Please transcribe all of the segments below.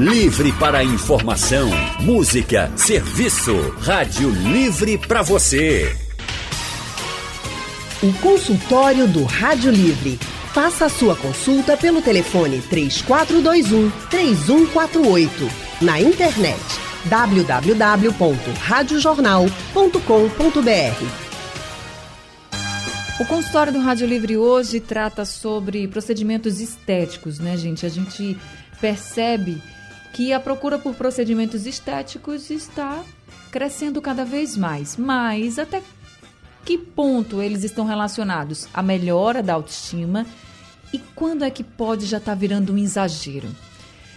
Livre para informação, música, serviço. Rádio Livre para você. O consultório do Rádio Livre. Faça a sua consulta pelo telefone 3421 3148. Na internet www.radiojornal.com.br. O consultório do Rádio Livre hoje trata sobre procedimentos estéticos, né, gente? A gente percebe que a procura por procedimentos estéticos está crescendo cada vez mais. Mas até que ponto eles estão relacionados à melhora da autoestima e quando é que pode já estar tá virando um exagero?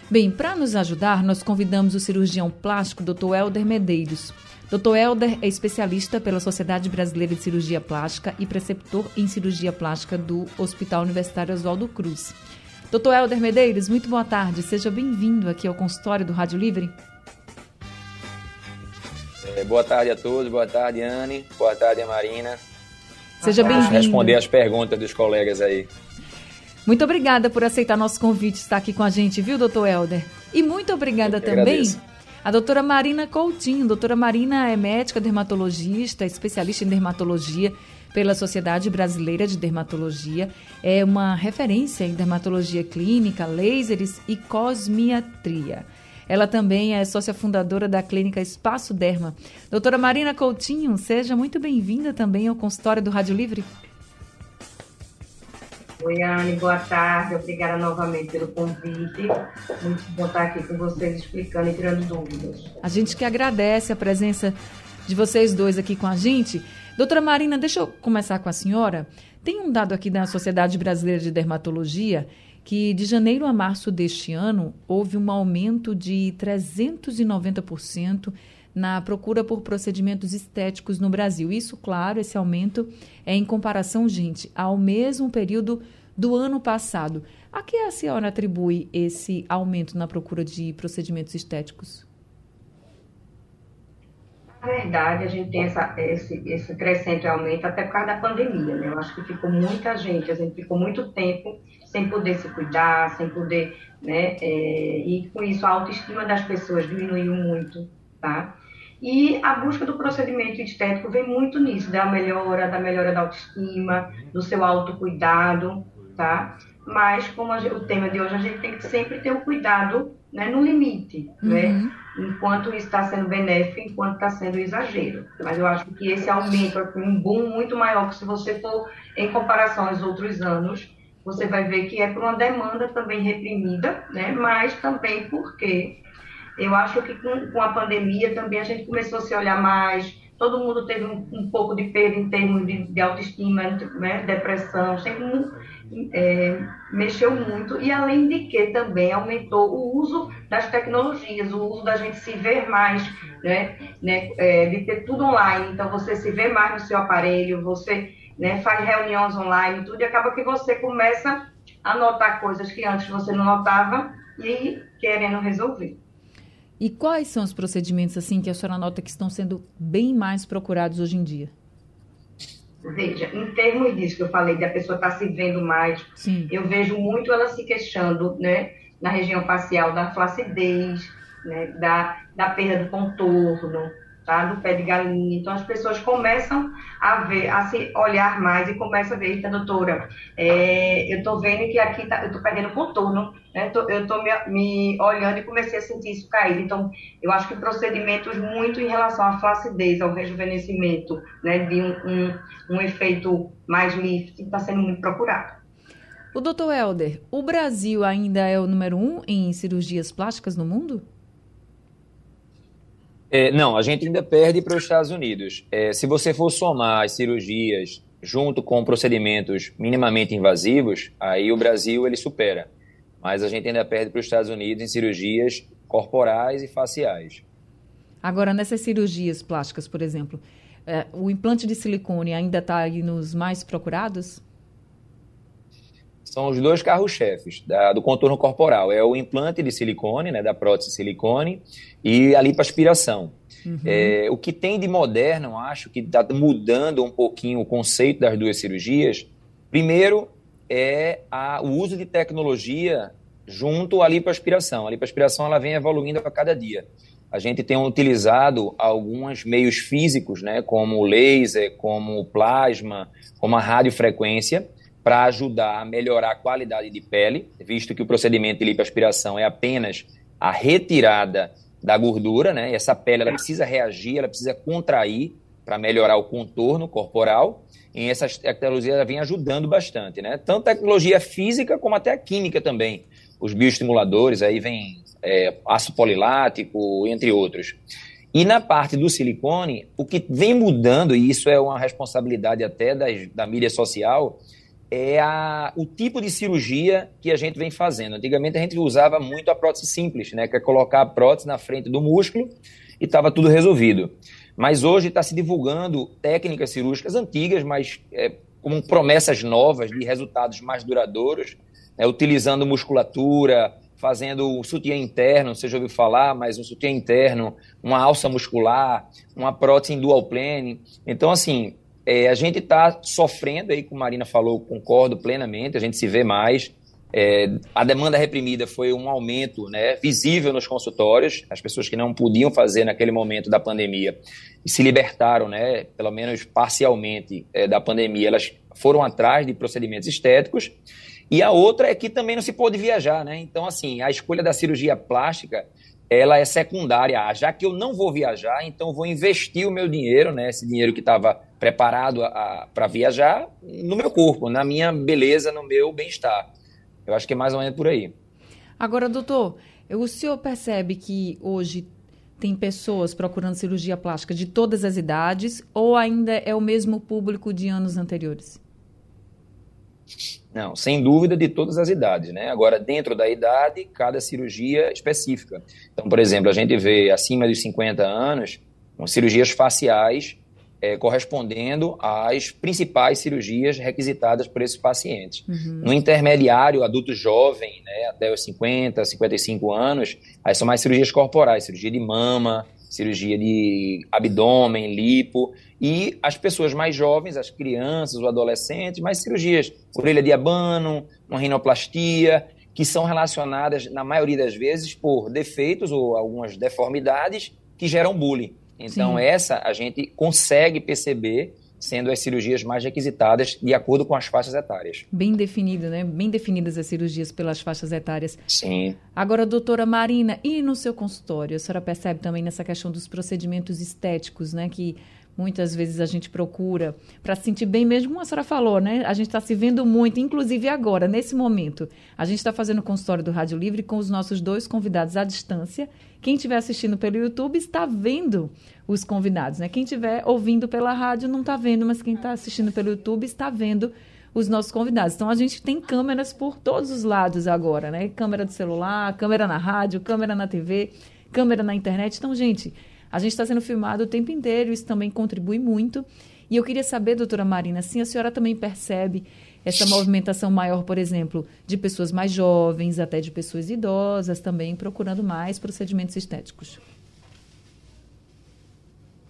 Bem, para nos ajudar, nós convidamos o cirurgião plástico Dr. Helder Medeiros. Dr. Helder é especialista pela Sociedade Brasileira de Cirurgia Plástica e preceptor em cirurgia plástica do Hospital Universitário Oswaldo Cruz. Doutor Helder Medeiros, muito boa tarde. Seja bem-vindo aqui ao consultório do Rádio Livre. É, boa tarde a todos, boa tarde, Anne, boa tarde, Marina. Seja bem-vindo. Responder as perguntas dos colegas aí. Muito obrigada por aceitar nosso convite, estar aqui com a gente, viu, doutor Helder? E muito obrigada também agradeço. a doutora Marina Coutinho. Doutora Marina é médica dermatologista, especialista em dermatologia pela Sociedade Brasileira de Dermatologia. É uma referência em dermatologia clínica, lasers e cosmiatria. Ela também é sócia fundadora da clínica Espaço Derma. Doutora Marina Coutinho, seja muito bem-vinda também ao consultório do Rádio Livre. Oi, Anne, boa tarde. Obrigada novamente pelo convite. Muito bom estar aqui com vocês explicando e tirando dúvidas. A gente que agradece a presença de vocês dois aqui com a gente. Doutora Marina, deixa eu começar com a senhora. Tem um dado aqui da Sociedade Brasileira de Dermatologia que de janeiro a março deste ano houve um aumento de 390% na procura por procedimentos estéticos no Brasil. Isso, claro, esse aumento é em comparação, gente, ao mesmo período do ano passado. A que a senhora atribui esse aumento na procura de procedimentos estéticos? Verdade, a gente tem essa, esse, esse crescente aumento até por causa da pandemia, né? Eu acho que ficou muita gente, a gente ficou muito tempo sem poder se cuidar, sem poder, né? É, e com isso a autoestima das pessoas diminuiu muito, tá? E a busca do procedimento estético vem muito nisso, da melhora, da melhora da autoestima, do seu autocuidado, tá? Mas, como o tema de hoje, a gente tem que sempre ter o cuidado né, no limite, né? uhum. né? Enquanto está sendo benéfico, enquanto está sendo exagero. Mas eu acho que esse aumento é um boom muito maior, que se você for em comparação aos outros anos, você vai ver que é por uma demanda também reprimida, né? Mas também porque eu acho que com, com a pandemia também a gente começou a se olhar mais, todo mundo teve um, um pouco de perda em termos de, de autoestima, né? depressão, sempre é, mexeu muito e além de que também aumentou o uso das tecnologias, o uso da gente se ver mais, né, né é, de ter tudo online, então você se vê mais no seu aparelho, você né, faz reuniões online, tudo e acaba que você começa a notar coisas que antes você não notava e querendo resolver. E quais são os procedimentos assim que a senhora nota que estão sendo bem mais procurados hoje em dia? Veja, em termos disso que eu falei, de a pessoa estar tá se vendo mais, Sim. eu vejo muito ela se queixando, né, na região facial da flacidez, né, da, da perda do contorno, tá? do pé de galinha. Então, as pessoas começam a ver, a se olhar mais e começam a ver, eita, doutora, é, eu estou vendo que aqui tá, eu estou perdendo contorno, né? eu estou me, me, olhando e comecei a sentir isso cair. Então, eu acho que procedimentos muito em relação à flacidez, ao rejuvenescimento, né? de um, um, um efeito mais lift, está sendo muito procurado. O doutor Helder, o Brasil ainda é o número um em cirurgias plásticas no mundo? É, não, a gente ainda perde para os Estados Unidos. É, se você for somar as cirurgias junto com procedimentos minimamente invasivos, aí o Brasil ele supera. Mas a gente ainda perde para os Estados Unidos em cirurgias corporais e faciais. Agora, nessas cirurgias plásticas, por exemplo, é, o implante de silicone ainda está nos mais procurados? São os dois carros-chefes do contorno corporal. É o implante de silicone, né, da prótese silicone, e a lipoaspiração. Uhum. É, o que tem de moderno, acho que está mudando um pouquinho o conceito das duas cirurgias. Primeiro, é a, o uso de tecnologia junto à lipoaspiração. A lipoaspiração ela vem evoluindo a cada dia. A gente tem utilizado alguns meios físicos, né, como o laser, como o plasma, como a radiofrequência, para ajudar a melhorar a qualidade de pele, visto que o procedimento de lipoaspiração é apenas a retirada da gordura, né? Essa pele ela precisa reagir, ela precisa contrair para melhorar o contorno corporal. E essa tecnologia vem ajudando bastante, né? Tanto a tecnologia física como até a química também. Os bioestimuladores, aí vem é, ácido polilático, entre outros. E na parte do silicone, o que vem mudando, e isso é uma responsabilidade até da mídia social, é a, o tipo de cirurgia que a gente vem fazendo. Antigamente a gente usava muito a prótese simples, né, que é colocar a prótese na frente do músculo e estava tudo resolvido. Mas hoje está se divulgando técnicas cirúrgicas antigas, mas é, com promessas novas de resultados mais duradouros, né, utilizando musculatura, fazendo um sutiã interno, você já ouviu falar, mas um sutiã interno, uma alça muscular, uma prótese em dual plane. Então, assim, é, a gente está sofrendo aí, como a Marina falou, concordo plenamente, a gente se vê mais. É, a demanda reprimida foi um aumento né, visível nos consultórios, as pessoas que não podiam fazer naquele momento da pandemia e se libertaram, né, pelo menos parcialmente, é, da pandemia, elas foram atrás de procedimentos estéticos. E a outra é que também não se pôde viajar, né? Então, assim, a escolha da cirurgia plástica ela é secundária. Ah, já que eu não vou viajar, então vou investir o meu dinheiro, né, esse dinheiro que estava preparado para viajar, no meu corpo, na minha beleza, no meu bem-estar. Eu acho que é mais ou menos por aí. Agora, doutor, o senhor percebe que hoje tem pessoas procurando cirurgia plástica de todas as idades ou ainda é o mesmo público de anos anteriores? Não, sem dúvida de todas as idades, né? Agora, dentro da idade, cada cirurgia específica. Então, por exemplo, a gente vê acima dos 50 anos, cirurgias faciais é, correspondendo às principais cirurgias requisitadas por esses pacientes. Uhum. No intermediário, adulto jovem, né, até os 50, 55 anos, aí são mais cirurgias corporais, cirurgia de mama, cirurgia de abdômen, lipo, e as pessoas mais jovens, as crianças, os adolescentes, mais cirurgias, orelha de abano, uma rinoplastia, que são relacionadas, na maioria das vezes, por defeitos ou algumas deformidades que geram bullying. Então, Sim. essa a gente consegue perceber sendo as cirurgias mais requisitadas de acordo com as faixas etárias. Bem definido, né? Bem definidas as cirurgias pelas faixas etárias. Sim. Agora, doutora Marina, e no seu consultório? A senhora percebe também nessa questão dos procedimentos estéticos, né? Que muitas vezes a gente procura para se sentir bem mesmo, como a senhora falou, né? A gente está se vendo muito, inclusive agora, nesse momento. A gente está fazendo o consultório do Rádio Livre com os nossos dois convidados à distância. Quem estiver assistindo pelo YouTube está vendo os convidados, né? Quem estiver ouvindo pela rádio não está vendo, mas quem está assistindo pelo YouTube está vendo os nossos convidados. Então a gente tem câmeras por todos os lados agora, né? Câmera do celular, câmera na rádio, câmera na TV, câmera na internet. Então, gente, a gente está sendo filmado o tempo inteiro, isso também contribui muito. E eu queria saber, doutora Marina, se a senhora também percebe essa movimentação maior, por exemplo, de pessoas mais jovens, até de pessoas idosas também, procurando mais procedimentos estéticos.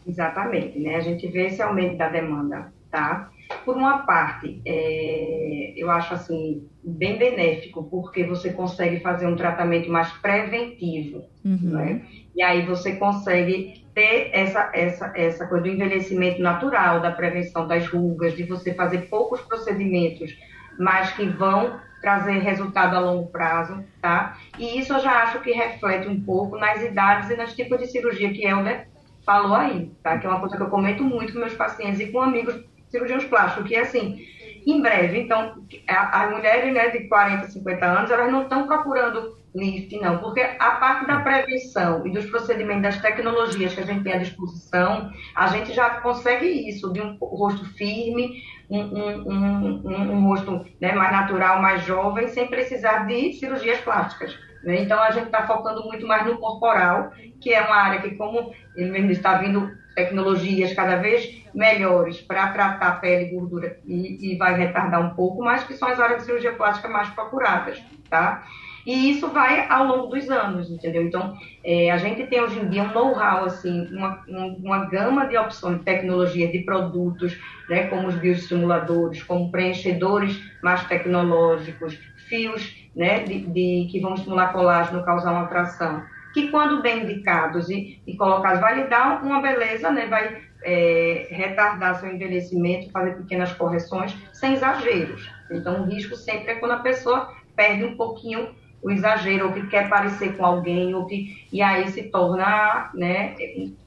Exatamente, né? A gente vê esse aumento da demanda, tá? Por uma parte, é, eu acho assim bem benéfico, porque você consegue fazer um tratamento mais preventivo, uhum. né? E aí você consegue ter essa, essa, essa coisa do envelhecimento natural, da prevenção das rugas, de você fazer poucos procedimentos, mas que vão trazer resultado a longo prazo, tá? E isso eu já acho que reflete um pouco nas idades e nos tipos de cirurgia que Helder falou aí, tá? Que é uma coisa que eu comento muito com meus pacientes e com amigos cirurgiões plásticos, que é assim, em breve, então, as mulheres né, de 40, 50 anos, elas não estão procurando lift, não, porque a parte da prevenção e dos procedimentos das tecnologias que a gente tem à disposição, a gente já consegue isso, de um rosto firme, um, um, um, um rosto né, mais natural, mais jovem, sem precisar de cirurgias plásticas. Né? Então, a gente está focando muito mais no corporal, que é uma área que, como ele mesmo está vindo tecnologias cada vez melhores para tratar pele e gordura e, e, vai retardar um pouco, mas que são as áreas de cirurgia plástica mais procuradas, tá? E isso vai ao longo dos anos, entendeu? Então, é, a gente tem hoje em dia um know-how, assim, uma, uma gama de opções de tecnologia, de produtos, né, como os bioestimuladores, como preenchedores mais tecnológicos, fios né, de, de que vão estimular colágeno, causar uma atração, que quando bem indicados e, e colocados, vai lhe dar uma beleza, né, vai é, retardar seu envelhecimento, fazer pequenas correções, sem exageros. Então, o risco sempre é quando a pessoa perde um pouquinho o exagero, ou que quer parecer com alguém, ou que, e aí se torna, né,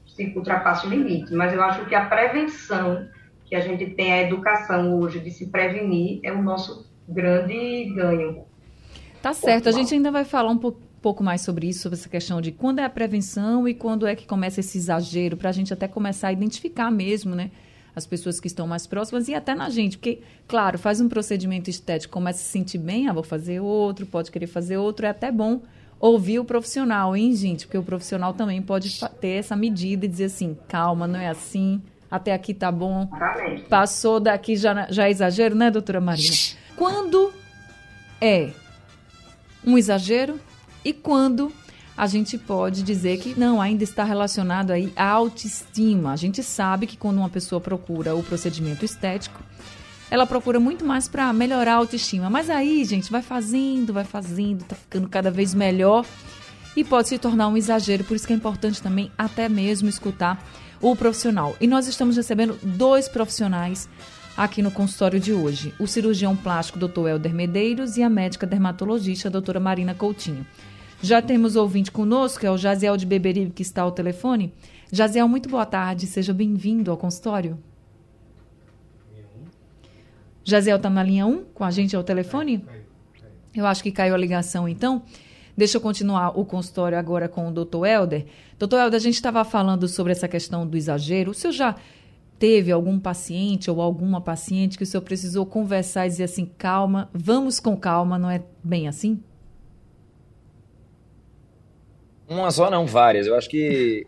se ultrapassa o limite. Mas eu acho que a prevenção, que a gente tem a educação hoje de se prevenir, é o nosso grande ganho. Tá certo, a gente ainda vai falar um pouco pouco mais sobre isso, sobre essa questão de quando é a prevenção e quando é que começa esse exagero, para a gente até começar a identificar mesmo, né? As pessoas que estão mais próximas e até na gente, porque, claro, faz um procedimento estético, começa a se sentir bem, ah, vou fazer outro, pode querer fazer outro, é até bom ouvir o profissional, hein, gente? Porque o profissional também pode ter essa medida e dizer assim, calma, não é assim, até aqui tá bom, passou daqui já, já é exagero, né, doutora Marina? Quando é um exagero e quando a gente pode dizer que não, ainda está relacionado aí à autoestima. A gente sabe que quando uma pessoa procura o procedimento estético, ela procura muito mais para melhorar a autoestima. Mas aí, gente, vai fazendo, vai fazendo, tá ficando cada vez melhor e pode se tornar um exagero. Por isso que é importante também até mesmo escutar o profissional. E nós estamos recebendo dois profissionais aqui no consultório de hoje: o cirurgião plástico Dr. Helder Medeiros e a médica dermatologista doutora Marina Coutinho. Já temos ouvinte conosco, é o Jaziel de Beberibe, que está ao telefone. Jaziel, muito boa tarde, seja bem-vindo ao consultório. Jaziel está na linha 1 com a gente ao telefone? Eu acho que caiu a ligação, então. Deixa eu continuar o consultório agora com o doutor Helder. Doutor Helder, a gente estava falando sobre essa questão do exagero. O senhor já teve algum paciente ou alguma paciente que o senhor precisou conversar e dizer assim, calma, vamos com calma, não é bem assim? Uma só não, várias. Eu acho que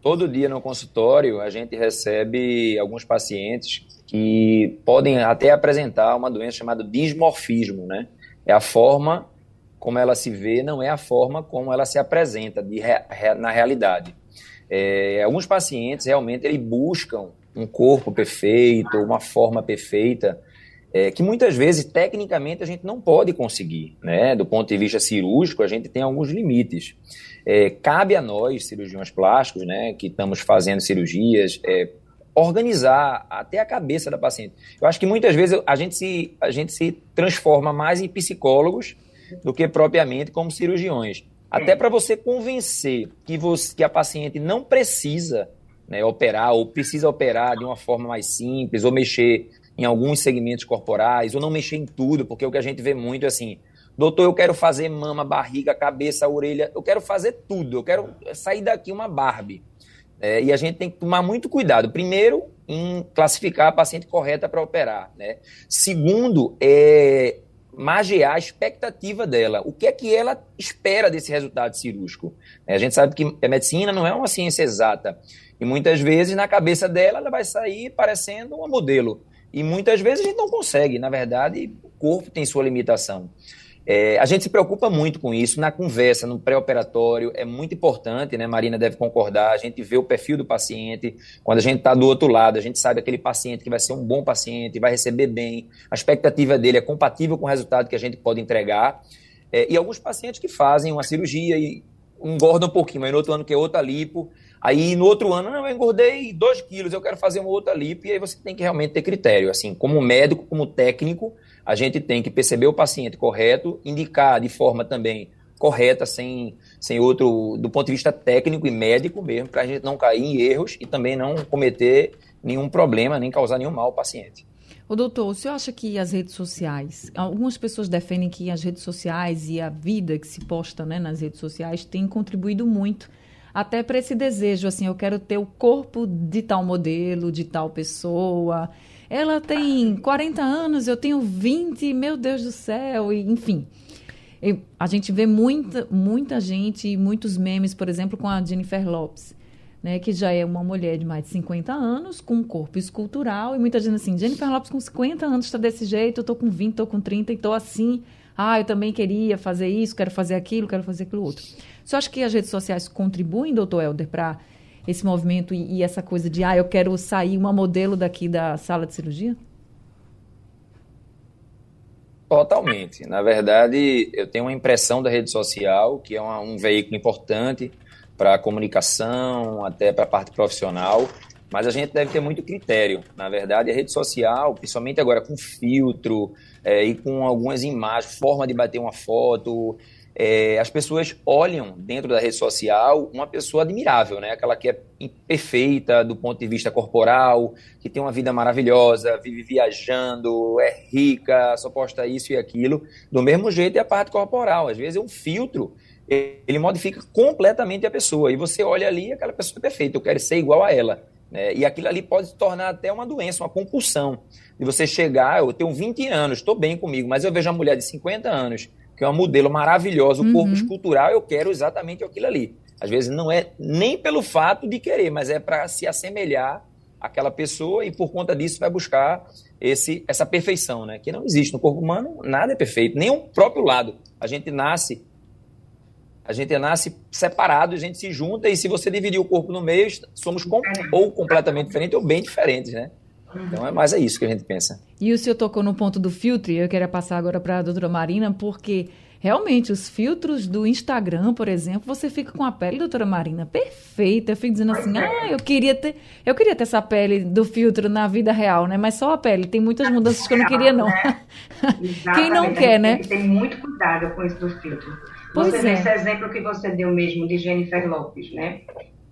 todo dia no consultório a gente recebe alguns pacientes que podem até apresentar uma doença chamada dismorfismo, né? É a forma como ela se vê, não é a forma como ela se apresenta de na realidade. É, alguns pacientes realmente eles buscam um corpo perfeito, uma forma perfeita, é, que muitas vezes, tecnicamente, a gente não pode conseguir. Né? Do ponto de vista cirúrgico, a gente tem alguns limites. É, cabe a nós, cirurgiões plásticos, né, que estamos fazendo cirurgias, é, organizar até a cabeça da paciente. Eu acho que muitas vezes a gente se, a gente se transforma mais em psicólogos do que propriamente como cirurgiões. Até para você convencer que, você, que a paciente não precisa né, operar, ou precisa operar de uma forma mais simples, ou mexer em alguns segmentos corporais, ou não mexer em tudo, porque o que a gente vê muito é assim, doutor, eu quero fazer mama, barriga, cabeça, orelha, eu quero fazer tudo, eu quero sair daqui uma Barbie. É, e a gente tem que tomar muito cuidado. Primeiro, em classificar a paciente correta para operar. Né? Segundo, é magiar a expectativa dela. O que é que ela espera desse resultado cirúrgico? A gente sabe que a medicina não é uma ciência exata. E muitas vezes, na cabeça dela, ela vai sair parecendo uma modelo. E muitas vezes a gente não consegue. Na verdade, o corpo tem sua limitação. É, a gente se preocupa muito com isso na conversa, no pré-operatório, é muito importante, né? Marina deve concordar. A gente vê o perfil do paciente. Quando a gente está do outro lado, a gente sabe aquele paciente que vai ser um bom paciente, vai receber bem, a expectativa dele é compatível com o resultado que a gente pode entregar. É, e alguns pacientes que fazem uma cirurgia e engordam um pouquinho, mas no outro ano que é outra lipo. Aí no outro ano, não, eu engordei 2 quilos, eu quero fazer uma outra lipo, e aí você tem que realmente ter critério. Assim, como médico, como técnico, a gente tem que perceber o paciente correto, indicar de forma também correta, sem, sem outro, do ponto de vista técnico e médico mesmo, para a gente não cair em erros e também não cometer nenhum problema, nem causar nenhum mal ao paciente. O doutor, o senhor acha que as redes sociais, algumas pessoas defendem que as redes sociais e a vida que se posta né, nas redes sociais tem contribuído muito até para esse desejo, assim, eu quero ter o corpo de tal modelo, de tal pessoa. Ela tem 40 anos, eu tenho 20, meu Deus do céu, e, enfim. Eu, a gente vê muita, muita gente, muitos memes, por exemplo, com a Jennifer Lopes né, que já é uma mulher de mais de 50 anos, com um corpo escultural, e muita gente assim, Jennifer Lopes com 50 anos está desse jeito, eu estou com 20, estou com 30 e estou assim, ah, eu também queria fazer isso, quero fazer aquilo, quero fazer aquilo outro. Você acha que as redes sociais contribuem, doutor Helder, para esse movimento e, e, essa coisa de, ah, eu quero sair uma modelo daqui da sala de cirurgia? Totalmente. Na verdade, eu tenho uma impressão da rede social, que é uma, um veículo importante para a comunicação, até para a parte profissional, mas a gente deve ter muito critério. Na verdade, a rede social, principalmente agora com filtro é, e com algumas imagens, forma de bater uma foto, é, as pessoas olham dentro da rede social uma pessoa admirável, né? Aquela que é perfeita do ponto de vista corporal, que tem uma vida maravilhosa, vive viajando, é rica, só posta isso e aquilo. Do mesmo jeito é a parte corporal. Às vezes é um filtro, ele modifica completamente a pessoa. E você olha ali, aquela pessoa é perfeita, eu quero ser igual a ela. Né? E aquilo ali pode se tornar até uma doença, uma compulsão. De você chegar, eu tenho 20 anos, estou bem comigo, mas eu vejo uma mulher de 50 anos que é um modelo maravilhoso, o uhum. corpo escultural, eu quero exatamente aquilo ali. Às vezes não é nem pelo fato de querer, mas é para se assemelhar àquela pessoa e por conta disso vai buscar esse, essa perfeição, né? Que não existe no corpo humano, nada é perfeito, nem o próprio lado. A gente nasce a gente nasce separado, a gente se junta e se você dividir o corpo no meio, somos com, ou completamente diferentes ou bem diferentes, né? Então é mais é isso que a gente pensa. E o senhor tocou no ponto do filtro, e eu queria passar agora para a doutora Marina, porque realmente os filtros do Instagram, por exemplo, você fica com a pele, doutora Marina, perfeita. Eu fico dizendo assim, ah, eu queria ter, eu queria ter essa pele do filtro na vida real, né? Mas só a pele, tem muitas mudanças que eu não queria, não. Né? Quem não quer, né? Tem que ter muito cuidado com isso do filtro. Pois você é. esse exemplo que você deu mesmo de Jennifer Lopes, né?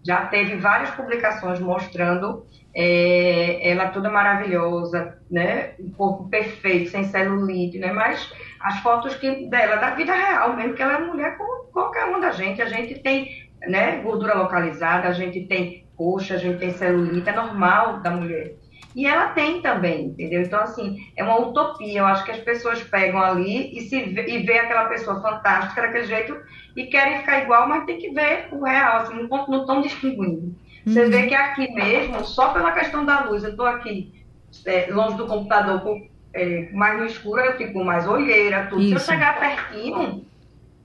Já teve várias publicações mostrando é, ela toda maravilhosa, né? Um corpo perfeito, sem celulite, né? Mas as fotos que, dela da vida real, mesmo que ela é mulher como qualquer uma da gente. A gente tem né, gordura localizada, a gente tem coxa, a gente tem celulite, é normal da mulher. E ela tem também, entendeu? Então, assim, é uma utopia. Eu acho que as pessoas pegam ali e, se vê, e vê aquela pessoa fantástica daquele jeito e querem ficar igual, mas tem que ver o real, assim, não estão distinguindo. Você vê que aqui mesmo, só pela questão da luz, eu estou aqui é, longe do computador, com, é, mais no escuro, eu fico mais olheira, tudo. Isso. Se eu chegar pertinho,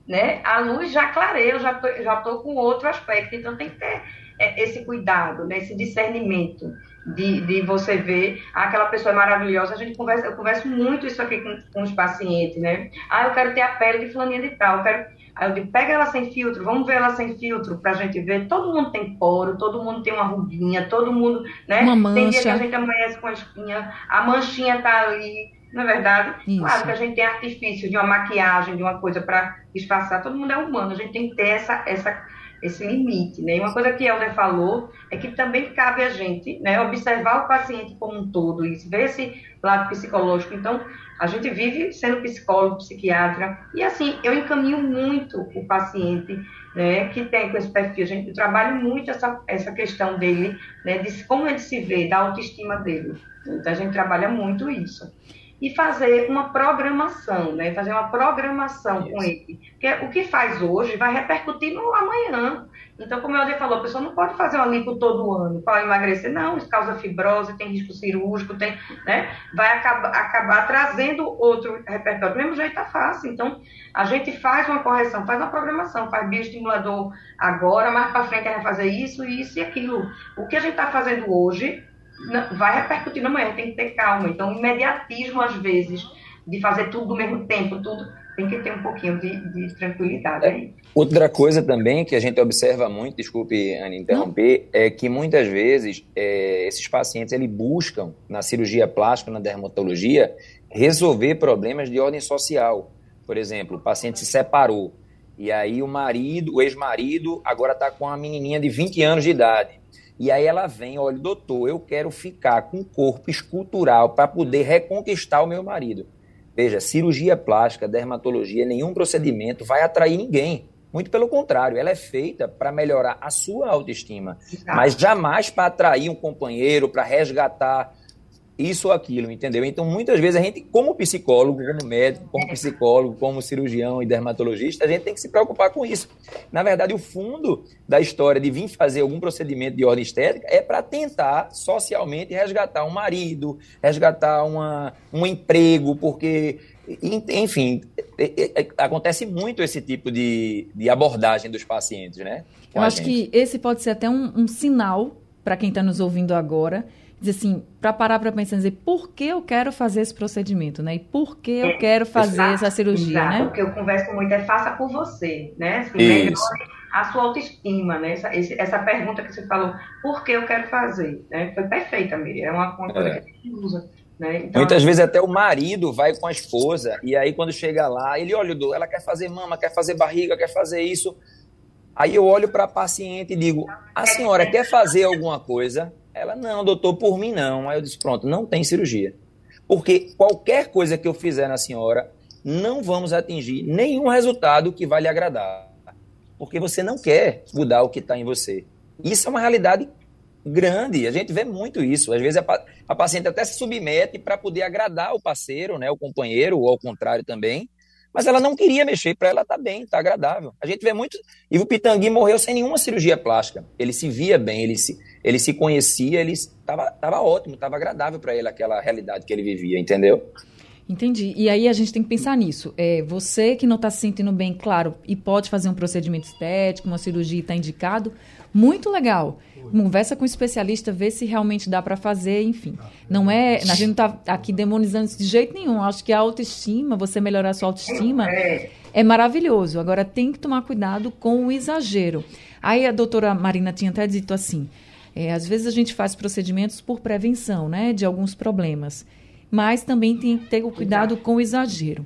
né, a luz já clareia, eu já tô, já tô com outro aspecto. Então tem que ter é, esse cuidado, né, esse discernimento de, de você ver ah, aquela pessoa é maravilhosa. A gente conversa, eu converso muito isso aqui com, com os pacientes, né? Ah, eu quero ter a pele de fulaninha de tal, eu quero Aí eu digo, pega ela sem filtro, vamos ver ela sem filtro pra gente ver. Todo mundo tem poro, todo mundo tem uma ruguinha, todo mundo, né? Uma mancha. Tem dia que a gente amanhece com a espinha, a manchinha tá ali, não é verdade? Isso. Claro que a gente tem artifício de uma maquiagem, de uma coisa para disfarçar, todo mundo é humano, a gente tem que ter essa, essa, esse limite, né? E uma coisa que a Helder falou é que também cabe a gente, né, observar o paciente como um todo e ver esse lado psicológico. Então, a gente vive sendo psicólogo, psiquiatra, e assim, eu encaminho muito o paciente né, que tem com esse perfil. Gente trabalha muito essa, essa questão dele, né, de como ele se vê, da autoestima dele. Então, a gente trabalha muito isso. E fazer uma programação, né, fazer uma programação isso. com ele. Porque o que faz hoje vai repercutir no amanhã. Então, como eu falou, a pessoa não pode fazer uma lipo todo ano para emagrecer. Não, isso causa fibrose, tem risco cirúrgico, tem, né? vai acabar, acabar trazendo outro repertório. Do mesmo jeito tá fácil. Então, a gente faz uma correção, faz uma programação, faz bioestimulador agora, mais para frente vai fazer isso, isso e aquilo. O que a gente está fazendo hoje vai repercutir no amanhã, tem que ter calma. Então, imediatismo, às vezes, de fazer tudo ao mesmo tempo, tudo tem que ter um pouquinho de, de tranquilidade aí. Outra coisa também que a gente observa muito, desculpe, Ana, interromper, é que muitas vezes é, esses pacientes eles buscam na cirurgia plástica, na dermatologia, resolver problemas de ordem social. Por exemplo, o paciente se separou e aí o marido, o ex-marido, agora está com uma menininha de 20 anos de idade. E aí ela vem, olha, doutor, eu quero ficar com um corpo escultural para poder reconquistar o meu marido. Veja, cirurgia plástica, dermatologia, nenhum procedimento vai atrair ninguém. Muito pelo contrário, ela é feita para melhorar a sua autoestima, mas jamais para atrair um companheiro, para resgatar isso ou aquilo, entendeu? Então, muitas vezes a gente, como psicólogo, como médico, como psicólogo, como cirurgião e dermatologista, a gente tem que se preocupar com isso. Na verdade, o fundo da história de vir fazer algum procedimento de ordem estética é para tentar socialmente resgatar um marido, resgatar uma, um emprego, porque, enfim, é, é, acontece muito esse tipo de, de abordagem dos pacientes, né? Eu acho gente. que esse pode ser até um, um sinal para quem está nos ouvindo agora dizer assim, para parar para pensar, dizer, por que eu quero fazer esse procedimento, né? E por que eu é, quero fazer exato, essa cirurgia, exato, né? O que eu converso muito é faça por você, né? Assim, a sua autoestima, né? Essa, essa pergunta que você falou, por que eu quero fazer? Né? Foi perfeita, Miriam. É uma, uma coisa é. que a gente usa. Né? Então, Muitas vezes até o marido vai com a esposa e aí quando chega lá, ele olha, ela quer fazer mama, quer fazer barriga, quer fazer isso. Aí eu olho para a paciente e digo, a senhora quer fazer alguma coisa? Ela, não, doutor, por mim não. Aí eu disse, pronto, não tem cirurgia. Porque qualquer coisa que eu fizer na senhora, não vamos atingir nenhum resultado que vai lhe agradar. Porque você não quer mudar o que está em você. Isso é uma realidade grande. A gente vê muito isso. Às vezes a, a paciente até se submete para poder agradar o parceiro, né, o companheiro, ou ao contrário também. Mas ela não queria mexer, para ela tá bem, tá agradável. A gente vê muito. Ivo Pitangui morreu sem nenhuma cirurgia plástica. Ele se via bem, ele se, ele se conhecia, ele estava tava ótimo, estava agradável para ele aquela realidade que ele vivia, entendeu? Entendi. E aí a gente tem que pensar nisso. É, você que não está se sentindo bem, claro, e pode fazer um procedimento estético, uma cirurgia está indicado, muito legal. Conversa com o um especialista, vê se realmente dá para fazer, enfim. Não é. A gente não está aqui demonizando isso de jeito nenhum. Acho que a autoestima, você melhorar a sua autoestima, é maravilhoso. Agora tem que tomar cuidado com o exagero. Aí a doutora Marina tinha até dito assim: é, às vezes a gente faz procedimentos por prevenção, né, de alguns problemas. Mas também tem que ter o cuidado com o exagero.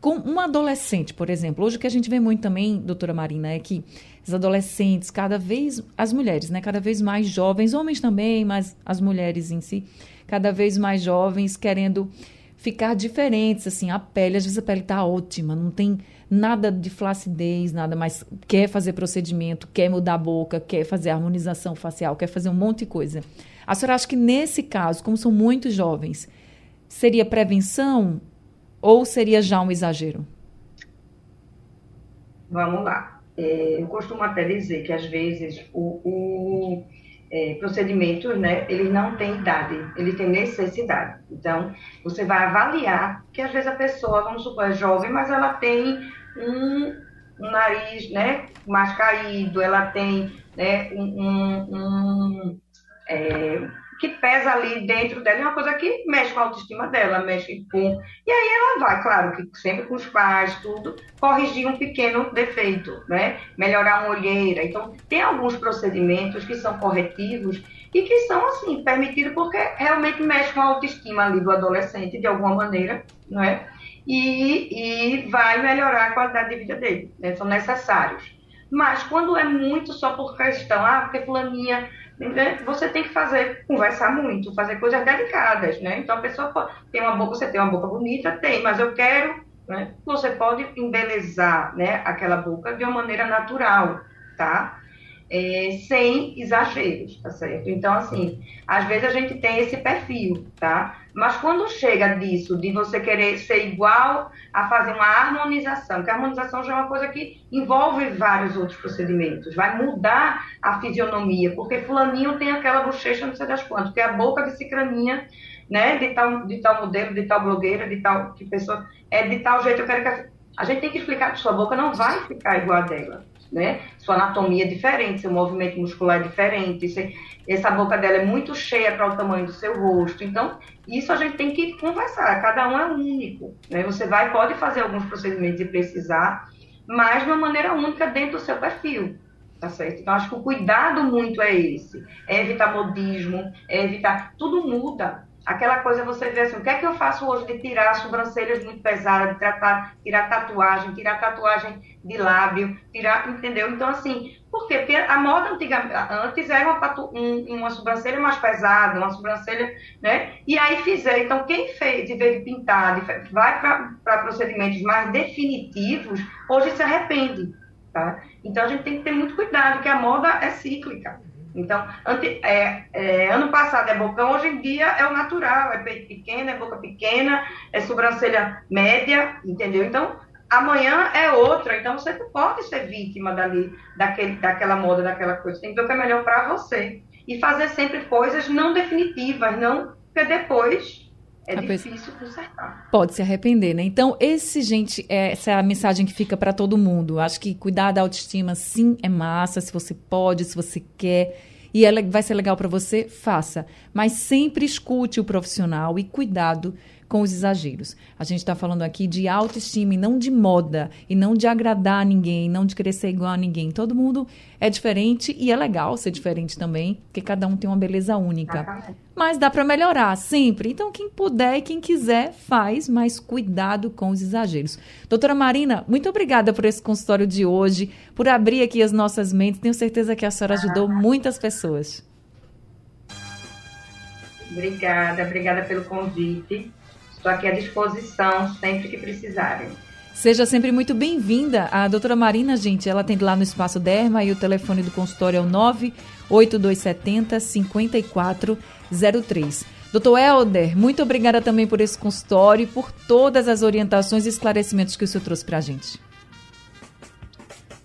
Com um adolescente, por exemplo, hoje o que a gente vê muito também, doutora Marina, é que os adolescentes, cada vez, as mulheres, né, cada vez mais jovens, homens também, mas as mulheres em si, cada vez mais jovens querendo ficar diferentes, assim, a pele, às vezes a pele está ótima, não tem nada de flacidez, nada, mas quer fazer procedimento, quer mudar a boca, quer fazer harmonização facial, quer fazer um monte de coisa. A senhora acha que nesse caso, como são muito jovens, seria prevenção ou seria já um exagero? Vamos lá. É, eu costumo até dizer que às vezes o, o é, procedimento, né, ele não tem idade, ele tem necessidade. Então, você vai avaliar que às vezes a pessoa, vamos supor, é jovem, mas ela tem um, um nariz, né, mais caído, ela tem, né, um, um, um é, que pesa ali dentro dela, é uma coisa que mexe com a autoestima dela, mexe com. E aí ela vai, claro, que sempre com os pais, tudo, corrigir um pequeno defeito, né? Melhorar uma olheira. Então, tem alguns procedimentos que são corretivos e que são, assim, permitidos porque realmente mexe com a autoestima ali do adolescente, de alguma maneira, não é? E, e vai melhorar a qualidade de vida dele, né? São necessários. Mas quando é muito só por questão, ah, porque fulaninha né, você tem que fazer, conversar muito, fazer coisas delicadas, né? Então a pessoa pode, tem uma boca, você tem uma boca bonita, tem, mas eu quero, né? Você pode embelezar, né, aquela boca de uma maneira natural, tá? É, sem exageros, tá certo? Então, assim, às vezes a gente tem esse perfil, tá? Mas quando chega disso, de você querer ser igual a fazer uma harmonização, que a harmonização já é uma coisa que envolve vários outros procedimentos, vai mudar a fisionomia, porque fulaninho tem aquela bochecha, não sei das quantas, porque a boca de cicraninha, né, de tal, de tal modelo, de tal blogueira, de tal que pessoa, é de tal jeito, eu quero que a, a gente tem que explicar que sua boca não vai ficar igual a dela né? Sua anatomia é diferente, seu movimento muscular é diferente, você, essa boca dela é muito cheia para o tamanho do seu rosto. Então, isso a gente tem que conversar, cada um é único, né? Você vai, pode fazer alguns procedimentos e precisar, mas de uma maneira única dentro do seu perfil. Tá certo? Então, acho que o cuidado muito é esse. É evitar modismo, é evitar. Tudo muda. Aquela coisa você vê assim, o que é que eu faço hoje de tirar sobrancelhas muito pesadas, de tratar, tirar tatuagem, tirar tatuagem de lábio, tirar, entendeu? Então, assim, por quê? Porque a moda antiga, antes era uma, um, uma sobrancelha mais pesada, uma sobrancelha, né? E aí fizeram. Então, quem fez, de vez de pintar, de, vai para procedimentos mais definitivos, hoje se arrepende, tá? Então, a gente tem que ter muito cuidado, que a moda é cíclica. Então, ante, é, é, ano passado é bocão, hoje em dia é o natural, é peito pequeno, é boca pequena, é sobrancelha média, entendeu? Então, amanhã é outra, então você não pode ser vítima dali, daquele, daquela moda, daquela coisa. Tem que ver o que é melhor para você. E fazer sempre coisas não definitivas, não, porque depois é a difícil consertar. Pode se arrepender, né? Então, esse, gente, é, essa é a mensagem que fica para todo mundo. Acho que cuidar da autoestima, sim, é massa, se você pode, se você quer. e ela vai ser legal para você, faça. Mas sempre escute o profissional e cuidado com os exageros. A gente está falando aqui de autoestima e não de moda, e não de agradar ninguém, não de ser igual a ninguém. Todo mundo é diferente e é legal ser diferente também, porque cada um tem uma beleza única. Mas dá para melhorar sempre. Então, quem puder e quem quiser, faz, mas cuidado com os exageros. Doutora Marina, muito obrigada por esse consultório de hoje, por abrir aqui as nossas mentes. Tenho certeza que a senhora ajudou muitas pessoas. Obrigada, obrigada pelo convite. Estou aqui à disposição sempre que precisarem. Seja sempre muito bem-vinda. A doutora Marina, gente, ela atende lá no Espaço Derma e o telefone do consultório é o 98270 5403. Doutor Helder, muito obrigada também por esse consultório e por todas as orientações e esclarecimentos que o senhor trouxe para a gente.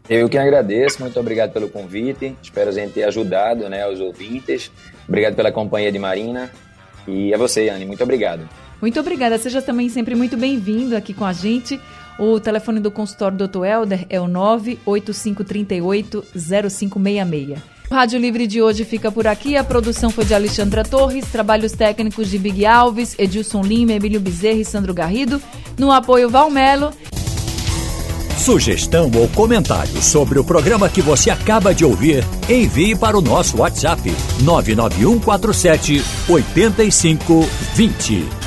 Eu que agradeço, muito obrigado pelo convite. Espero a gente ter ajudado né, os ouvintes. Obrigado pela companhia de Marina. E a você, Anne, muito obrigado. Muito obrigada. Seja também sempre muito bem-vindo aqui com a gente. O telefone do consultório Dr. Helder é o 985380566. O Rádio Livre de hoje fica por aqui. A produção foi de Alexandra Torres, trabalhos técnicos de Big Alves, Edilson Lima, Emílio Bezerra e Sandro Garrido. No apoio Valmelo. Sugestão ou comentário sobre o programa que você acaba de ouvir, envie para o nosso WhatsApp 99147 8520.